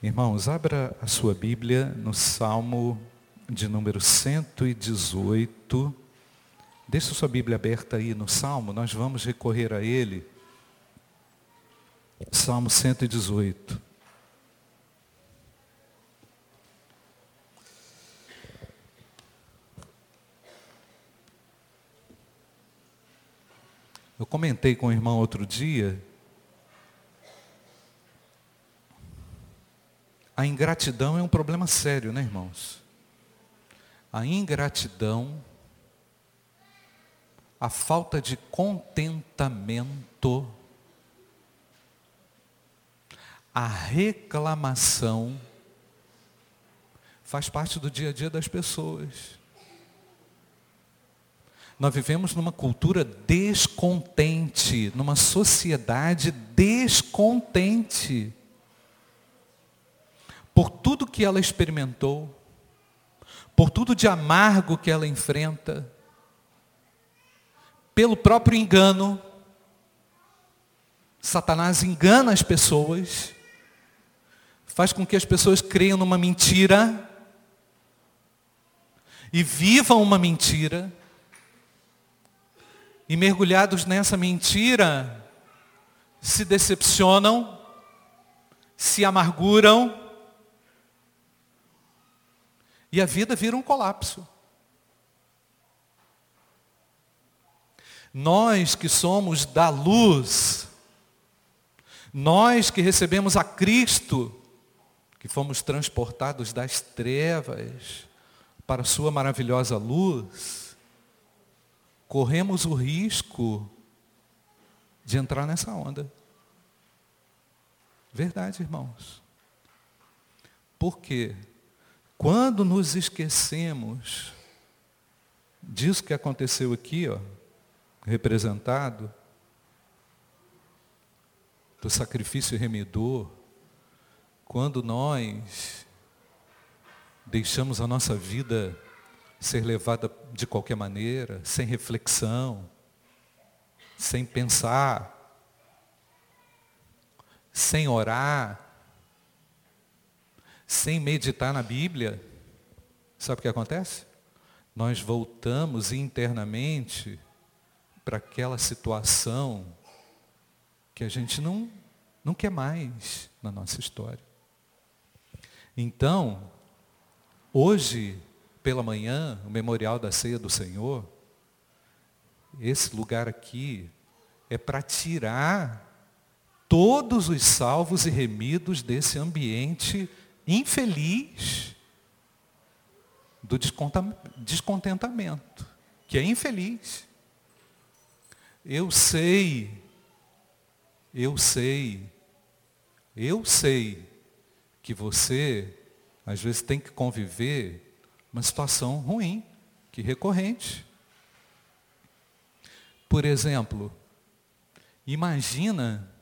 Irmãos, abra a sua Bíblia no Salmo de número 118. Deixa a sua Bíblia aberta aí no Salmo, nós vamos recorrer a ele. Salmo 118. Eu comentei com o irmão outro dia. A ingratidão é um problema sério, né, irmãos? A ingratidão, a falta de contentamento, a reclamação, faz parte do dia a dia das pessoas. Nós vivemos numa cultura descontente, numa sociedade descontente. Por tudo que ela experimentou, por tudo de amargo que ela enfrenta, pelo próprio engano, Satanás engana as pessoas, faz com que as pessoas creiam numa mentira e vivam uma mentira. E mergulhados nessa mentira, se decepcionam, se amarguram, e a vida vira um colapso. Nós que somos da luz, nós que recebemos a Cristo, que fomos transportados das trevas para a sua maravilhosa luz, corremos o risco de entrar nessa onda. Verdade, irmãos. Porque quando nos esquecemos disso que aconteceu aqui, ó, representado, do sacrifício remidor, quando nós deixamos a nossa vida ser levada de qualquer maneira, sem reflexão, sem pensar, sem orar, sem meditar na Bíblia, sabe o que acontece? Nós voltamos internamente para aquela situação que a gente não, não quer mais na nossa história. Então, hoje, pela manhã, o memorial da ceia do Senhor, esse lugar aqui é para tirar todos os salvos e remidos desse ambiente infeliz do descontentamento, que é infeliz. Eu sei, eu sei, eu sei que você às vezes tem que conviver uma situação ruim, que recorrente. Por exemplo, imagina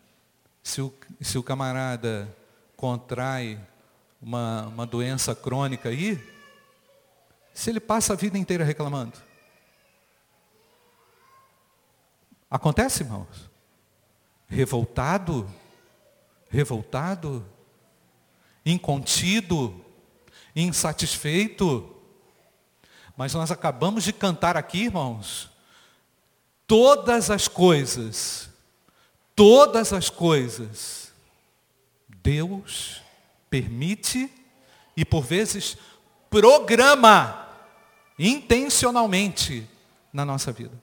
se o, se o camarada contrai uma, uma doença crônica aí, se ele passa a vida inteira reclamando. Acontece, irmãos? Revoltado, revoltado, incontido, insatisfeito, mas nós acabamos de cantar aqui, irmãos, todas as coisas, todas as coisas, Deus permite e por vezes programa intencionalmente na nossa vida.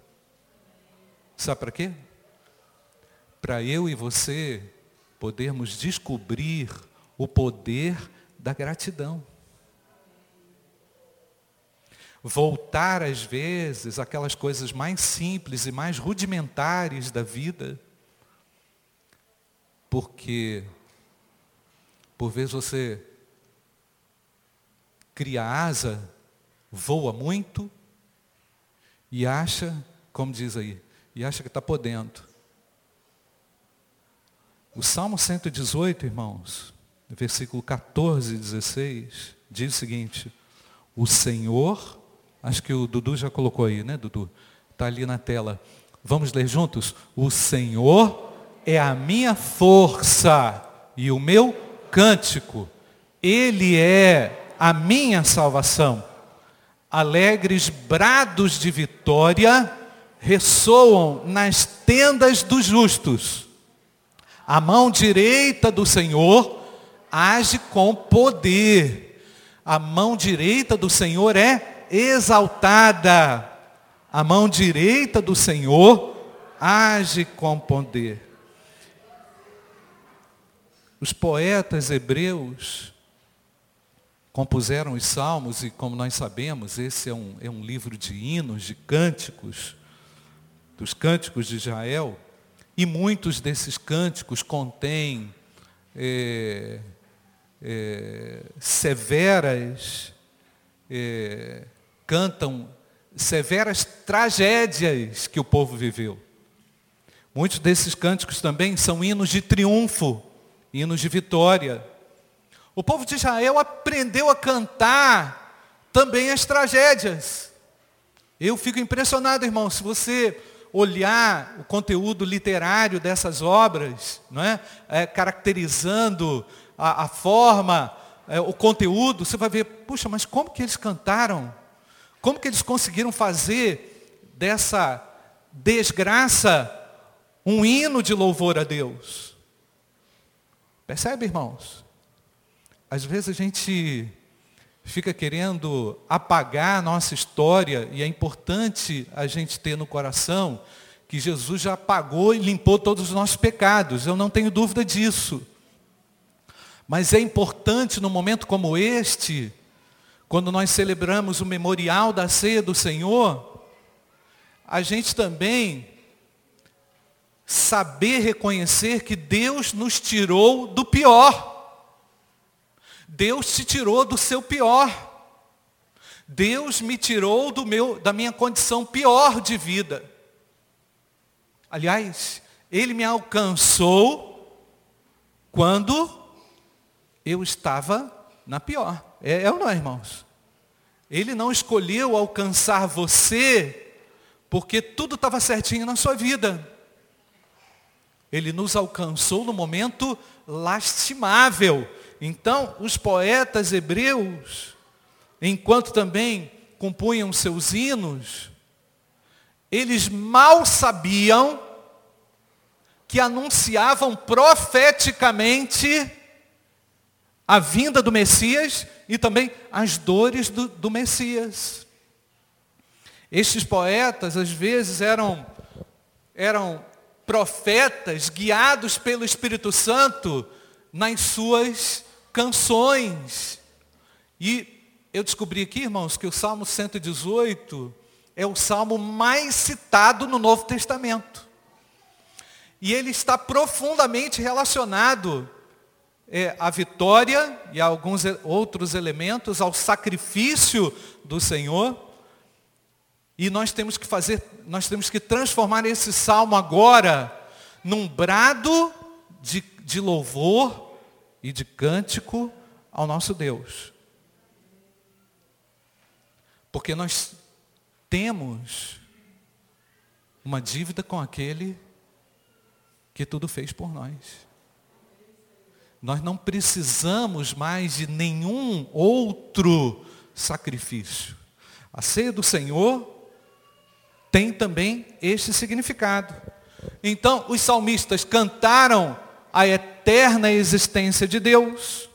Sabe para quê? Para eu e você podermos descobrir o poder da gratidão voltar às vezes aquelas coisas mais simples e mais rudimentares da vida, porque por vezes você cria asa, voa muito e acha, como diz aí, e acha que está podendo. O Salmo 118, irmãos, versículo 14 e 16, diz o seguinte: O Senhor Acho que o Dudu já colocou aí, né, Dudu? Está ali na tela. Vamos ler juntos? O Senhor é a minha força e o meu cântico. Ele é a minha salvação. Alegres brados de vitória ressoam nas tendas dos justos. A mão direita do Senhor age com poder. A mão direita do Senhor é exaltada. A mão direita do Senhor age com poder. Os poetas hebreus compuseram os salmos, e como nós sabemos, esse é um, é um livro de hinos, de cânticos, dos cânticos de Israel, e muitos desses cânticos contêm é, é, severas, é, cantam severas tragédias que o povo viveu. Muitos desses cânticos também são hinos de triunfo, hinos de vitória. O povo de Israel aprendeu a cantar também as tragédias. Eu fico impressionado, irmão, se você olhar o conteúdo literário dessas obras, não é? é caracterizando a, a forma, é, o conteúdo, você vai ver, puxa, mas como que eles cantaram? Como que eles conseguiram fazer dessa desgraça um hino de louvor a Deus? Percebe, irmãos? Às vezes a gente fica querendo apagar a nossa história e é importante a gente ter no coração que Jesus já apagou e limpou todos os nossos pecados. Eu não tenho dúvida disso. Mas é importante no momento como este, quando nós celebramos o memorial da ceia do Senhor, a gente também saber reconhecer que Deus nos tirou do pior. Deus te tirou do seu pior. Deus me tirou do meu, da minha condição pior de vida. Aliás, Ele me alcançou quando eu estava na pior. É, é ou não é, irmãos? Ele não escolheu alcançar você porque tudo estava certinho na sua vida. Ele nos alcançou no momento lastimável então, os poetas hebreus, enquanto também compunham seus hinos, eles mal sabiam que anunciavam profeticamente a vinda do Messias e também as dores do, do Messias. Estes poetas, às vezes, eram, eram profetas guiados pelo Espírito Santo nas suas canções. E eu descobri aqui, irmãos, que o Salmo 118 é o salmo mais citado no Novo Testamento. E ele está profundamente relacionado é, à vitória e a alguns outros elementos, ao sacrifício do Senhor. E nós temos que fazer, nós temos que transformar esse salmo agora num brado de, de louvor e de cântico ao nosso Deus. Porque nós temos uma dívida com aquele que tudo fez por nós. Nós não precisamos mais de nenhum outro sacrifício. A ceia do Senhor tem também este significado. Então, os salmistas cantaram a eterna existência de Deus,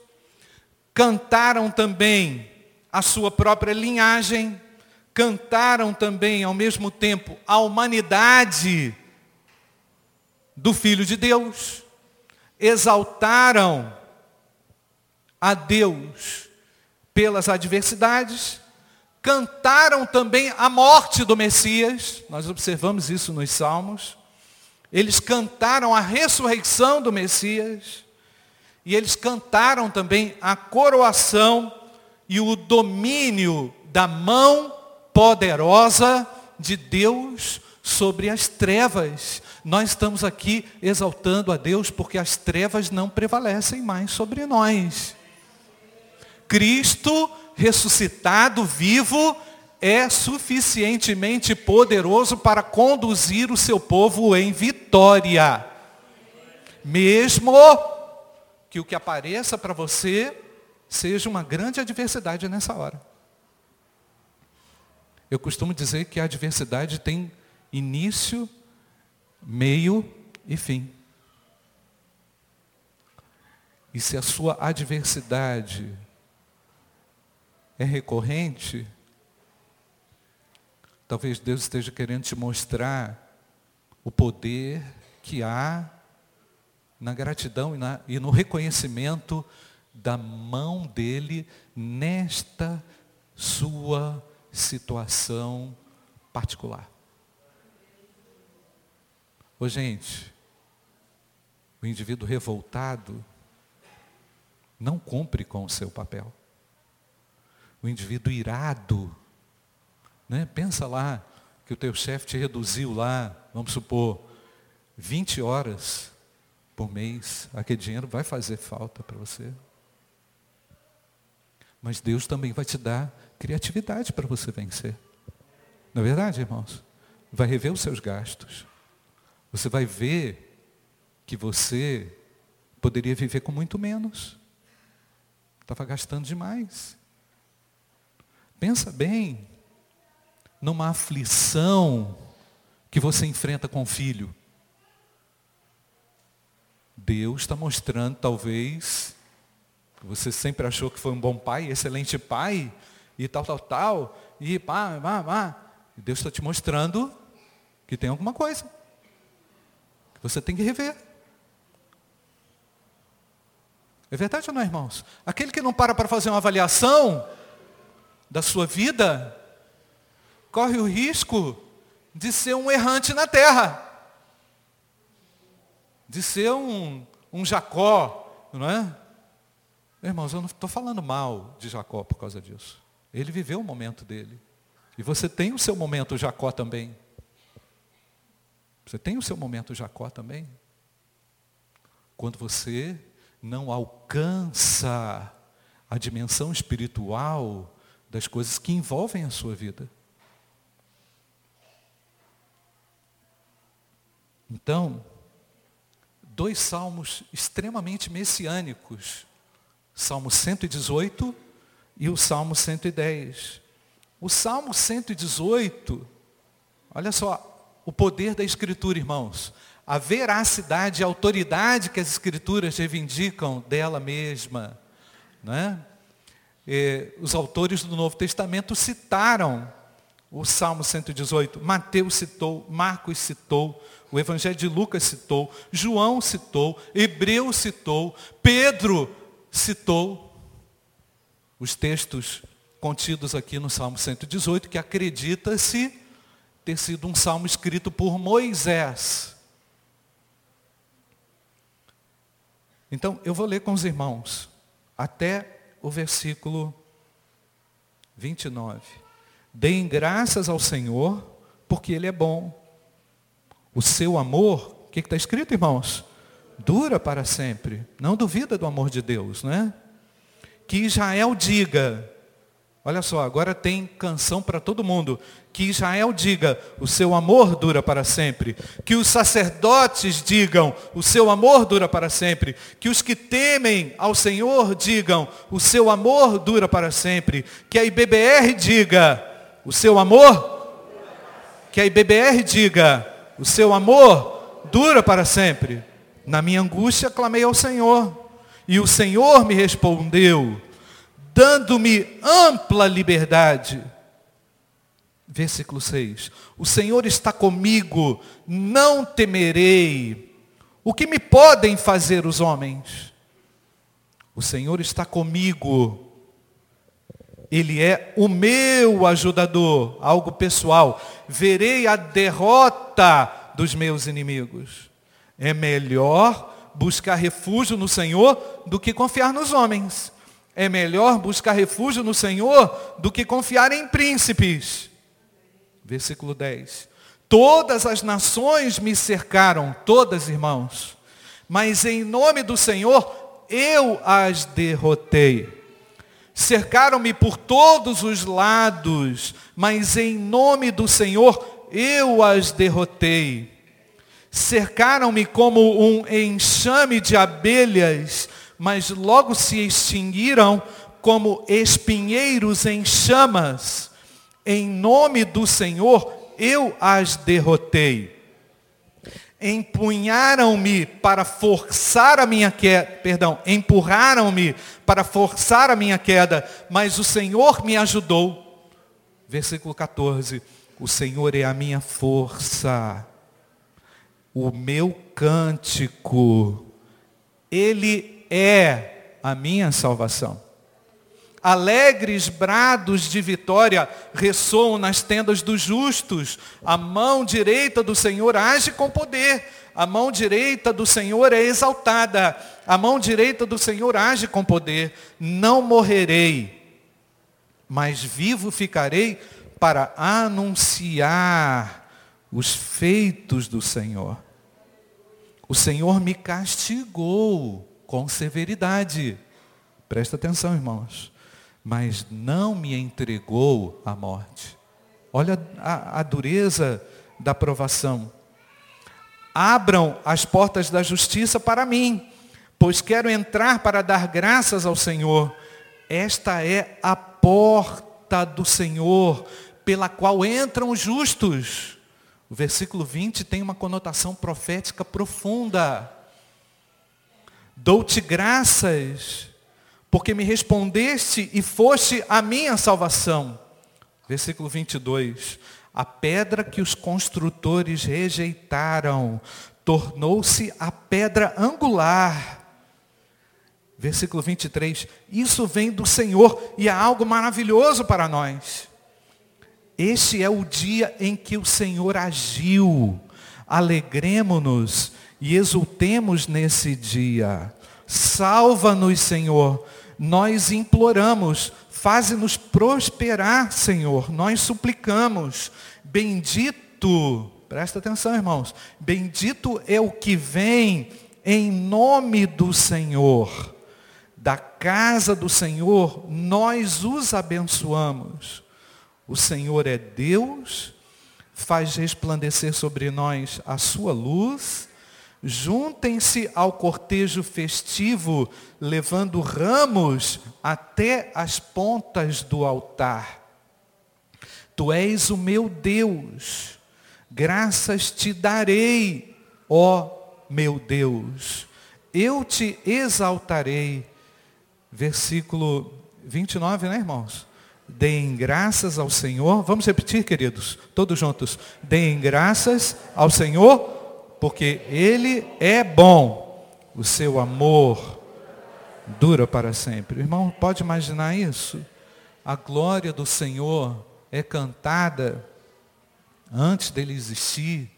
cantaram também a sua própria linhagem, cantaram também ao mesmo tempo a humanidade do Filho de Deus, exaltaram a Deus pelas adversidades, cantaram também a morte do Messias, nós observamos isso nos Salmos, eles cantaram a ressurreição do Messias. E eles cantaram também a coroação e o domínio da mão poderosa de Deus sobre as trevas. Nós estamos aqui exaltando a Deus porque as trevas não prevalecem mais sobre nós. Cristo ressuscitado, vivo, é suficientemente poderoso para conduzir o seu povo em vitória. Mesmo que o que apareça para você seja uma grande adversidade nessa hora. Eu costumo dizer que a adversidade tem início, meio e fim. E se a sua adversidade é recorrente, talvez Deus esteja querendo te mostrar o poder que há na gratidão e, na, e no reconhecimento da mão dele nesta sua situação particular. Ô gente, o indivíduo revoltado não cumpre com o seu papel. O indivíduo irado, né? pensa lá que o teu chefe te reduziu lá, vamos supor, 20 horas por mês, aquele dinheiro vai fazer falta para você. Mas Deus também vai te dar criatividade para você vencer. Não é verdade, irmãos? Vai rever os seus gastos. Você vai ver que você poderia viver com muito menos. Estava gastando demais. Pensa bem numa aflição que você enfrenta com o filho. Deus está mostrando, talvez, você sempre achou que foi um bom pai, excelente pai, e tal, tal, tal, e pá, pá, pá. Deus está te mostrando que tem alguma coisa. Que você tem que rever. É verdade ou não, irmãos? Aquele que não para para fazer uma avaliação da sua vida, corre o risco de ser um errante na terra. De ser um, um Jacó, não é? Irmãos, eu não estou falando mal de Jacó por causa disso. Ele viveu o momento dele. E você tem o seu momento Jacó também. Você tem o seu momento Jacó também. Quando você não alcança a dimensão espiritual das coisas que envolvem a sua vida. Então, dois salmos extremamente messiânicos, Salmo 118 e o Salmo 110. O Salmo 118, olha só, o poder da Escritura, irmãos a veracidade e a autoridade que as Escrituras reivindicam dela mesma. Né? E, os autores do Novo Testamento citaram o Salmo 118, Mateus citou, Marcos citou, o Evangelho de Lucas citou, João citou, Hebreu citou, Pedro citou os textos contidos aqui no Salmo 118, que acredita-se ter sido um salmo escrito por Moisés. Então, eu vou ler com os irmãos até o versículo 29. Deem graças ao Senhor, porque Ele é bom. O seu amor, o que está escrito, irmãos? Dura para sempre. Não duvida do amor de Deus, não é? Que Israel diga, Olha só, agora tem canção para todo mundo. Que Israel diga, o seu amor dura para sempre. Que os sacerdotes digam, o seu amor dura para sempre. Que os que temem ao Senhor digam, o seu amor dura para sempre. Que a IBBR diga, o seu amor. Que a IBBR diga, o seu amor dura para sempre. Na minha angústia clamei ao Senhor. E o Senhor me respondeu dando-me ampla liberdade. Versículo 6. O Senhor está comigo, não temerei. O que me podem fazer os homens? O Senhor está comigo. Ele é o meu ajudador, algo pessoal. Verei a derrota dos meus inimigos. É melhor buscar refúgio no Senhor do que confiar nos homens. É melhor buscar refúgio no Senhor do que confiar em príncipes. Versículo 10. Todas as nações me cercaram, todas irmãos, mas em nome do Senhor eu as derrotei. Cercaram-me por todos os lados, mas em nome do Senhor eu as derrotei. Cercaram-me como um enxame de abelhas, mas logo se extinguiram, como espinheiros em chamas. Em nome do Senhor, eu as derrotei. Empunharam-me para forçar a minha queda, perdão, empurraram-me para forçar a minha queda, mas o Senhor me ajudou. Versículo 14. O Senhor é a minha força, o meu cântico, Ele é a minha salvação. Alegres brados de vitória ressoam nas tendas dos justos. A mão direita do Senhor age com poder. A mão direita do Senhor é exaltada. A mão direita do Senhor age com poder. Não morrerei, mas vivo ficarei para anunciar os feitos do Senhor. O Senhor me castigou com severidade. Presta atenção, irmãos mas não me entregou à morte. Olha a, a dureza da provação. Abram as portas da justiça para mim, pois quero entrar para dar graças ao Senhor. Esta é a porta do Senhor, pela qual entram os justos. O versículo 20 tem uma conotação profética profunda. Dou-te graças porque me respondeste e foste a minha salvação. Versículo 22. A pedra que os construtores rejeitaram tornou-se a pedra angular. Versículo 23. Isso vem do Senhor e é algo maravilhoso para nós. Este é o dia em que o Senhor agiu. Alegremos-nos e exultemos nesse dia. Salva-nos, Senhor. Nós imploramos, faze-nos prosperar, Senhor. Nós suplicamos. Bendito, presta atenção, irmãos. Bendito é o que vem em nome do Senhor. Da casa do Senhor, nós os abençoamos. O Senhor é Deus, faz resplandecer sobre nós a sua luz Juntem-se ao cortejo festivo, levando ramos até as pontas do altar. Tu és o meu Deus, graças te darei, ó meu Deus. Eu te exaltarei. Versículo 29, né, irmãos? Deem graças ao Senhor. Vamos repetir, queridos, todos juntos. Deem graças ao Senhor porque Ele é bom, o seu amor dura para sempre. Irmão, pode imaginar isso? A glória do Senhor é cantada antes dele existir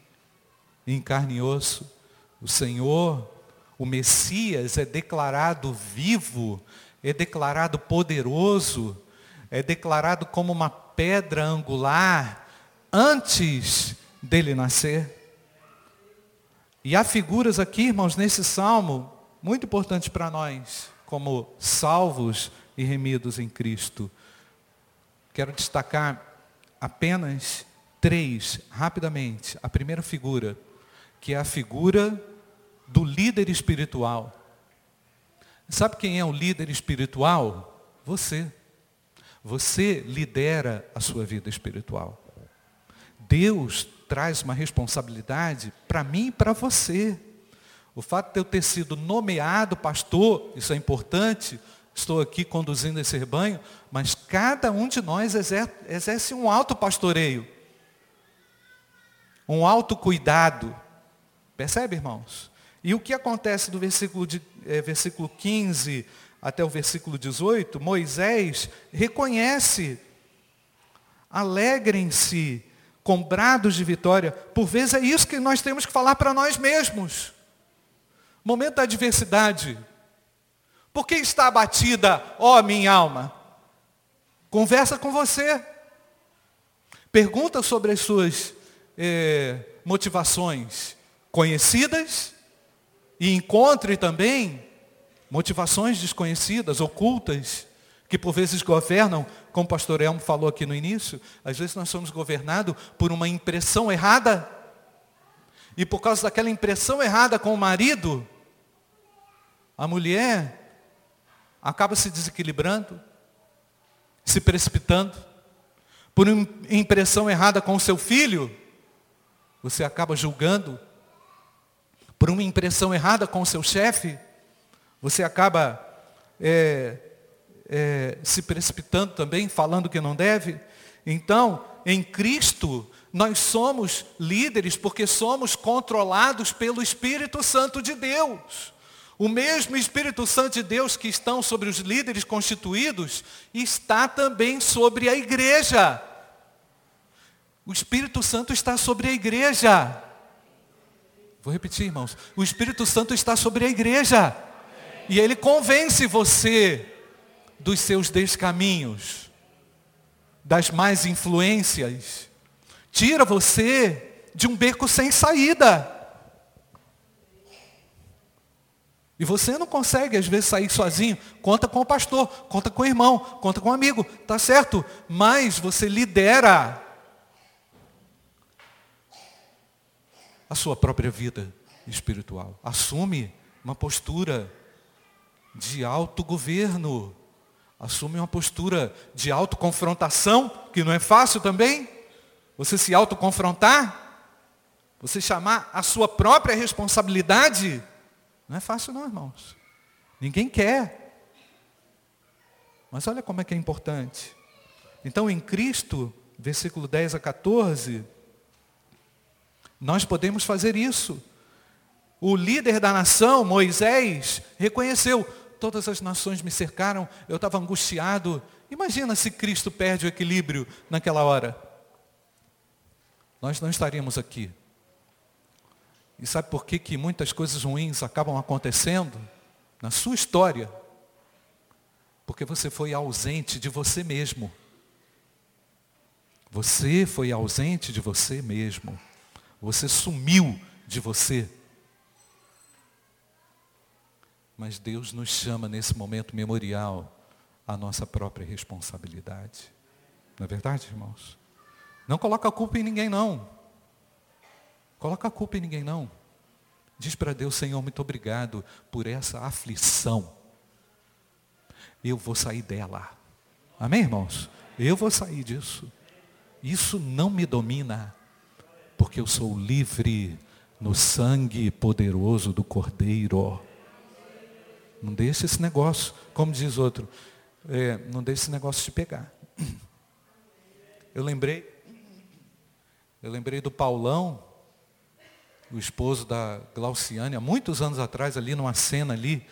em carne e osso. O Senhor, o Messias, é declarado vivo, é declarado poderoso, é declarado como uma pedra angular antes dele nascer. E há figuras aqui, irmãos, nesse salmo, muito importantes para nós, como salvos e remidos em Cristo. Quero destacar apenas três, rapidamente. A primeira figura, que é a figura do líder espiritual. Sabe quem é o líder espiritual? Você. Você lidera a sua vida espiritual. Deus traz uma responsabilidade para mim e para você. O fato de eu ter sido nomeado pastor, isso é importante, estou aqui conduzindo esse rebanho, mas cada um de nós exerce, um alto pastoreio, um alto cuidado. Percebe, irmãos? E o que acontece do versículo, de, é, versículo 15 até o versículo 18? Moisés reconhece, alegrem-se com brados de vitória. Por vezes é isso que nós temos que falar para nós mesmos. Momento da adversidade. Por que está abatida, ó minha alma? Conversa com você. Pergunta sobre as suas eh, motivações conhecidas e encontre também motivações desconhecidas, ocultas, que por vezes governam, como o pastor Elmo falou aqui no início, às vezes nós somos governados por uma impressão errada. E por causa daquela impressão errada com o marido, a mulher acaba se desequilibrando, se precipitando, por uma impressão errada com o seu filho, você acaba julgando, por uma impressão errada com o seu chefe, você acaba é, é, se precipitando também, falando que não deve. Então, em Cristo, nós somos líderes porque somos controlados pelo Espírito Santo de Deus. O mesmo Espírito Santo de Deus que estão sobre os líderes constituídos, está também sobre a igreja. O Espírito Santo está sobre a igreja. Vou repetir, irmãos. O Espírito Santo está sobre a igreja. E ele convence você dos seus descaminhos, das más influências. Tira você de um beco sem saída. E você não consegue, às vezes, sair sozinho. Conta com o pastor, conta com o irmão, conta com o amigo, tá certo? Mas você lidera a sua própria vida espiritual. Assume uma postura de autogoverno. Assume uma postura de autoconfrontação, que não é fácil também. Você se autoconfrontar, você chamar a sua própria responsabilidade não é fácil não, irmãos. Ninguém quer. Mas olha como é que é importante. Então, em Cristo, versículo 10 a 14, nós podemos fazer isso. O líder da nação, Moisés, reconheceu, todas as nações me cercaram, eu estava angustiado. Imagina se Cristo perde o equilíbrio naquela hora. Nós não estaríamos aqui. E sabe por que, que muitas coisas ruins acabam acontecendo na sua história? Porque você foi ausente de você mesmo. Você foi ausente de você mesmo. Você sumiu de você. Mas Deus nos chama nesse momento memorial à nossa própria responsabilidade. Não é verdade, irmãos? Não coloca a culpa em ninguém, não. Coloca a culpa em ninguém não. Diz para Deus, Senhor, muito obrigado por essa aflição. Eu vou sair dela. Amém, irmãos? Eu vou sair disso. Isso não me domina, porque eu sou livre no sangue poderoso do Cordeiro. Não deixe esse negócio, como diz outro, é, não deixe esse negócio te pegar. Eu lembrei, eu lembrei do Paulão, o esposo da Glauciane, há muitos anos atrás, ali numa cena ali,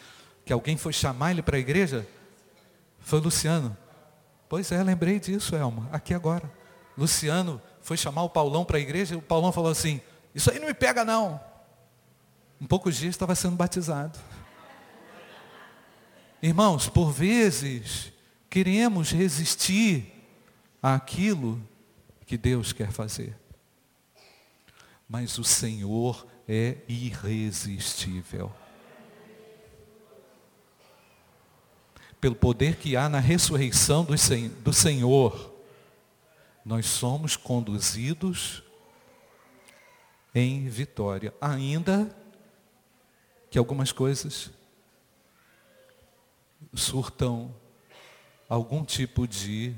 que alguém foi chamar ele para a igreja, foi Luciano. Pois é, lembrei disso, Elma, aqui agora. Luciano foi chamar o Paulão para a igreja, e o Paulão falou assim, isso aí não me pega não. Em poucos dias estava sendo batizado. Irmãos, por vezes, queremos resistir àquilo que Deus quer fazer mas o Senhor é irresistível. Pelo poder que há na ressurreição do Senhor, nós somos conduzidos em vitória, ainda que algumas coisas surtam algum tipo de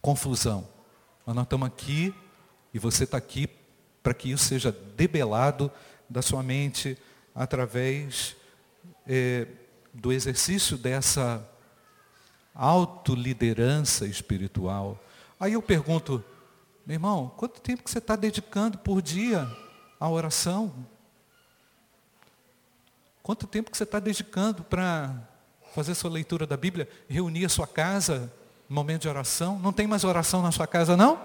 confusão. Mas nós estamos aqui e você está aqui para que isso seja debelado da sua mente através é, do exercício dessa autoliderança espiritual. Aí eu pergunto, meu irmão, quanto tempo que você está dedicando por dia à oração? Quanto tempo que você está dedicando para fazer sua leitura da Bíblia, reunir a sua casa momento de oração? Não tem mais oração na sua casa, não?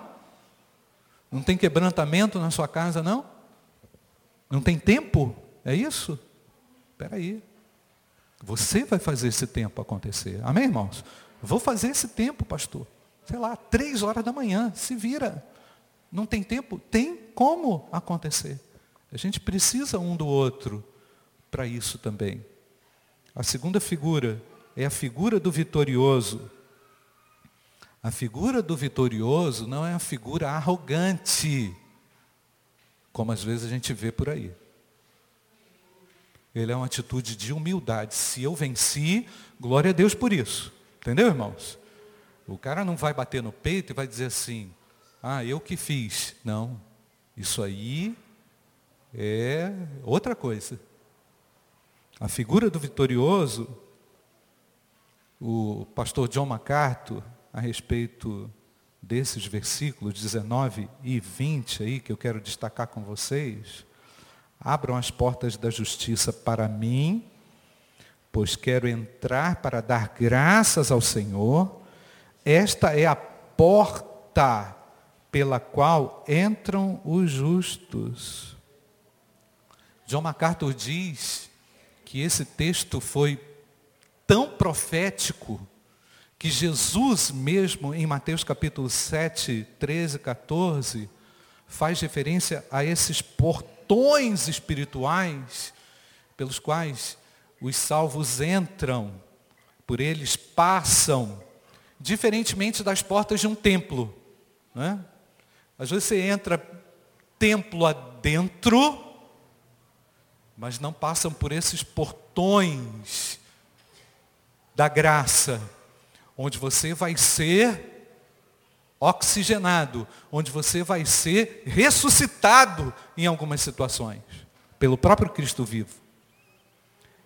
Não tem quebrantamento na sua casa, não? Não tem tempo? É isso? Espera aí. Você vai fazer esse tempo acontecer. Amém, irmãos? Vou fazer esse tempo, pastor. Sei lá, três horas da manhã. Se vira. Não tem tempo? Tem como acontecer. A gente precisa um do outro para isso também. A segunda figura é a figura do vitorioso. A figura do vitorioso não é a figura arrogante, como às vezes a gente vê por aí. Ele é uma atitude de humildade. Se eu venci, glória a Deus por isso. Entendeu, irmãos? O cara não vai bater no peito e vai dizer assim, ah, eu que fiz. Não. Isso aí é outra coisa. A figura do vitorioso, o pastor John MacArthur, a respeito desses versículos 19 e 20 aí, que eu quero destacar com vocês, abram as portas da justiça para mim, pois quero entrar para dar graças ao Senhor. Esta é a porta pela qual entram os justos. John MacArthur diz que esse texto foi tão profético que Jesus mesmo, em Mateus capítulo 7, 13, 14, faz referência a esses portões espirituais pelos quais os salvos entram, por eles passam, diferentemente das portas de um templo. Né? Às vezes você entra templo adentro, mas não passam por esses portões da graça, onde você vai ser oxigenado, onde você vai ser ressuscitado em algumas situações, pelo próprio Cristo vivo.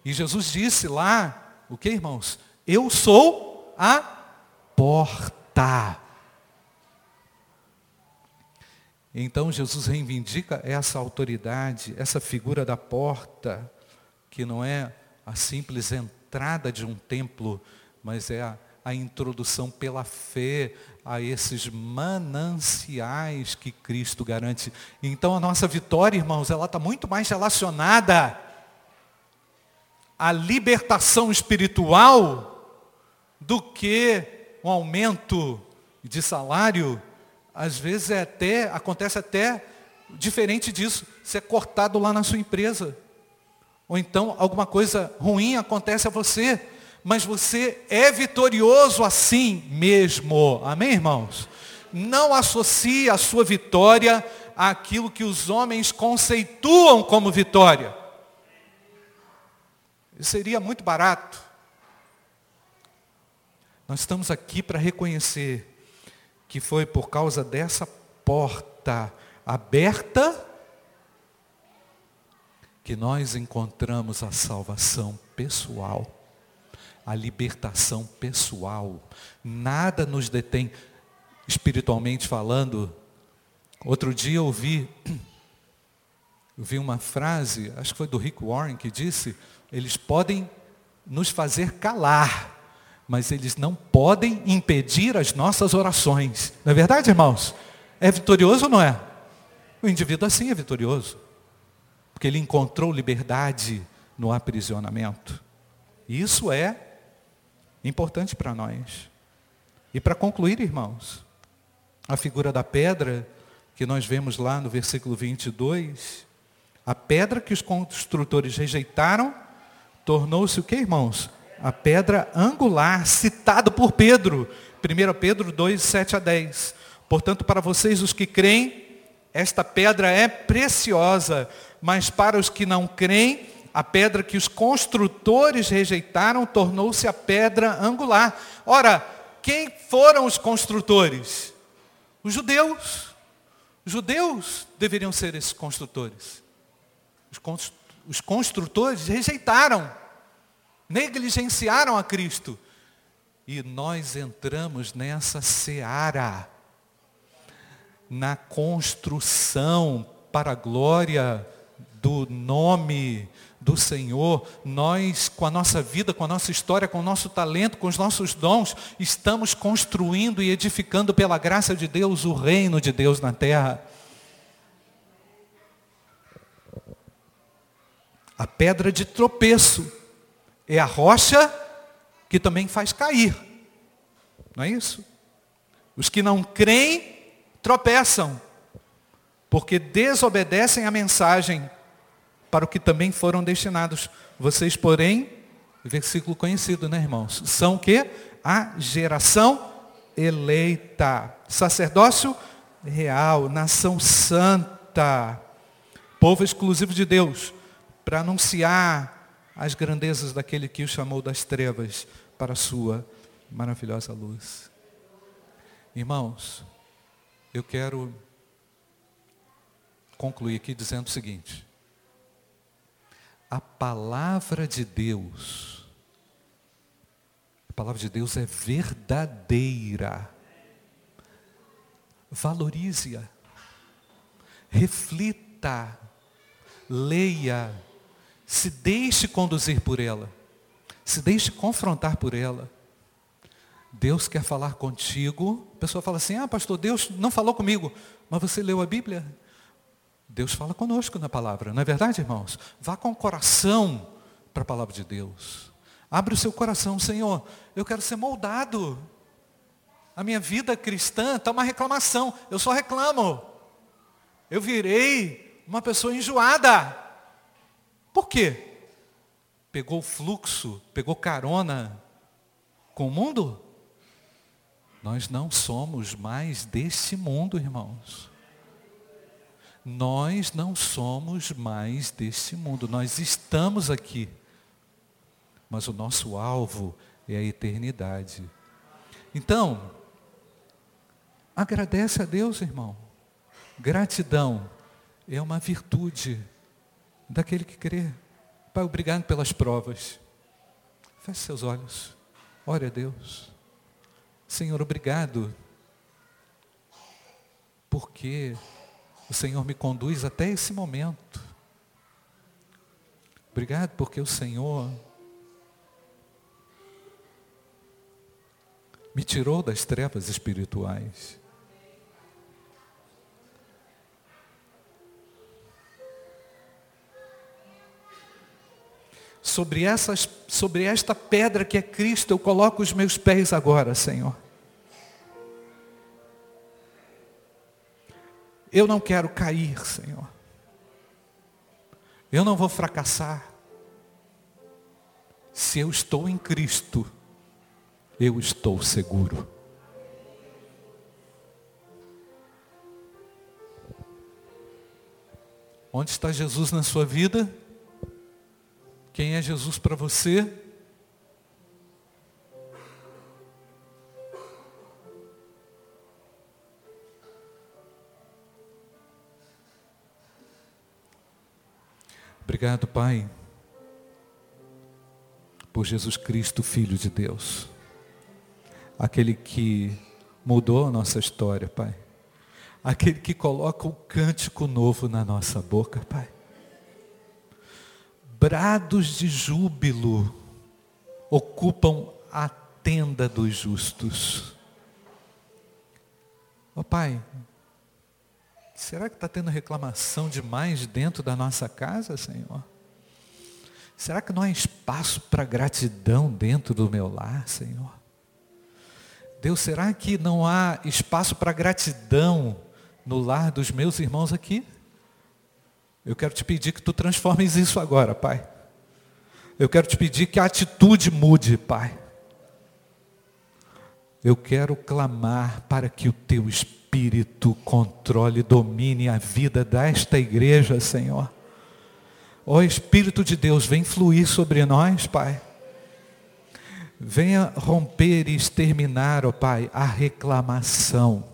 E Jesus disse lá, o que irmãos? Eu sou a porta. Então Jesus reivindica essa autoridade, essa figura da porta, que não é a simples entrada de um templo, mas é a, a introdução pela fé a esses mananciais que Cristo garante. Então a nossa vitória, irmãos, ela está muito mais relacionada à libertação espiritual do que um aumento de salário às vezes é até, acontece até diferente disso, ser cortado lá na sua empresa. Ou então alguma coisa ruim acontece a você, mas você é vitorioso assim mesmo. Amém, irmãos? Não associe a sua vitória àquilo que os homens conceituam como vitória. Isso seria muito barato. Nós estamos aqui para reconhecer que foi por causa dessa porta aberta que nós encontramos a salvação pessoal, a libertação pessoal. Nada nos detém, espiritualmente falando. Outro dia eu ouvi, eu vi uma frase, acho que foi do Rick Warren, que disse: eles podem nos fazer calar, mas eles não podem impedir as nossas orações. Não é verdade, irmãos? É vitorioso ou não é? O indivíduo assim é vitorioso, porque ele encontrou liberdade no aprisionamento. Isso é importante para nós. E para concluir, irmãos, a figura da pedra que nós vemos lá no versículo 22, a pedra que os construtores rejeitaram, tornou-se o que, irmãos? A pedra angular, citado por Pedro, 1 Pedro 2, 7 a 10. Portanto, para vocês os que creem, esta pedra é preciosa, mas para os que não creem, a pedra que os construtores rejeitaram tornou-se a pedra angular. Ora, quem foram os construtores? Os judeus. Os judeus deveriam ser esses construtores. Os construtores rejeitaram negligenciaram a Cristo. E nós entramos nessa seara, na construção para a glória do nome do Senhor. Nós, com a nossa vida, com a nossa história, com o nosso talento, com os nossos dons, estamos construindo e edificando pela graça de Deus o reino de Deus na terra. A pedra de tropeço é a rocha que também faz cair. Não é isso? Os que não creem tropeçam, porque desobedecem a mensagem para o que também foram destinados. Vocês, porém, versículo conhecido, né, irmãos? São que a geração eleita, sacerdócio real, nação santa, povo exclusivo de Deus, para anunciar as grandezas daquele que o chamou das trevas para a sua maravilhosa luz. Irmãos, eu quero concluir aqui dizendo o seguinte: a palavra de Deus, a palavra de Deus é verdadeira. Valorize-a, reflita, leia, se deixe conduzir por ela, se deixe confrontar por ela. Deus quer falar contigo. A pessoa fala assim: Ah, pastor, Deus não falou comigo. Mas você leu a Bíblia? Deus fala conosco na palavra, não é verdade, irmãos? Vá com o coração para a palavra de Deus. Abre o seu coração, Senhor. Eu quero ser moldado. A minha vida cristã está uma reclamação. Eu só reclamo. Eu virei uma pessoa enjoada. Por quê? Pegou fluxo, pegou carona com o mundo? Nós não somos mais deste mundo, irmãos. Nós não somos mais deste mundo. Nós estamos aqui. Mas o nosso alvo é a eternidade. Então, agradece a Deus, irmão. Gratidão é uma virtude daquele que crê. Pai, obrigado pelas provas. Feche seus olhos. Ore a Deus. Senhor, obrigado, porque o Senhor me conduz até esse momento. Obrigado porque o Senhor me tirou das trevas espirituais. Sobre, essas, sobre esta pedra que é Cristo, eu coloco os meus pés agora, Senhor. Eu não quero cair, Senhor. Eu não vou fracassar. Se eu estou em Cristo, eu estou seguro. Onde está Jesus na sua vida? Jesus para você? Obrigado, Pai, por Jesus Cristo, Filho de Deus. Aquele que mudou a nossa história, Pai. Aquele que coloca o um cântico novo na nossa boca, Pai. Brados de júbilo ocupam a tenda dos justos. Ó oh, Pai, Será que está tendo reclamação demais dentro da nossa casa, Senhor? Será que não há espaço para gratidão dentro do meu lar, Senhor? Deus, será que não há espaço para gratidão no lar dos meus irmãos aqui? Eu quero te pedir que tu transformes isso agora, Pai. Eu quero te pedir que a atitude mude, Pai. Eu quero clamar para que o teu Espírito controle e domine a vida desta igreja, Senhor. Ó Espírito de Deus, vem fluir sobre nós, Pai. Venha romper e exterminar, ó Pai, a reclamação.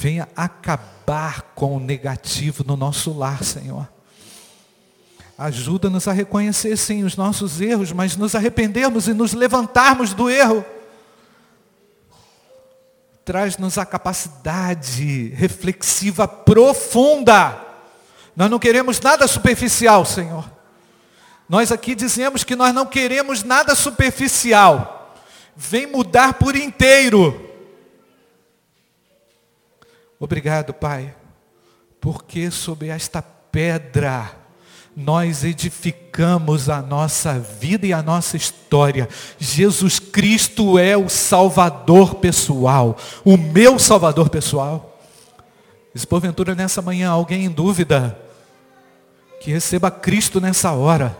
Venha acabar com o negativo no nosso lar, Senhor. Ajuda-nos a reconhecer, sim, os nossos erros, mas nos arrependermos e nos levantarmos do erro traz-nos a capacidade reflexiva profunda. Nós não queremos nada superficial, Senhor. Nós aqui dizemos que nós não queremos nada superficial. Vem mudar por inteiro. Obrigado, Pai, porque sob esta pedra nós edificamos a nossa vida e a nossa história. Jesus Cristo é o Salvador pessoal, o meu Salvador pessoal. Se porventura nessa manhã alguém em dúvida, que receba Cristo nessa hora.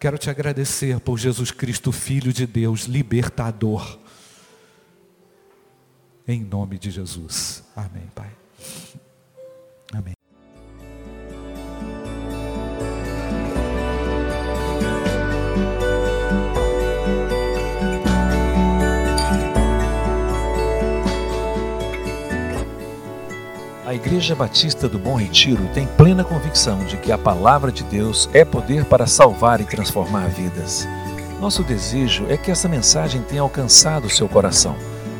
Quero te agradecer por Jesus Cristo, Filho de Deus, libertador em nome de Jesus. Amém, Pai. Amém. A Igreja Batista do Bom Retiro tem plena convicção de que a palavra de Deus é poder para salvar e transformar vidas. Nosso desejo é que essa mensagem tenha alcançado seu coração.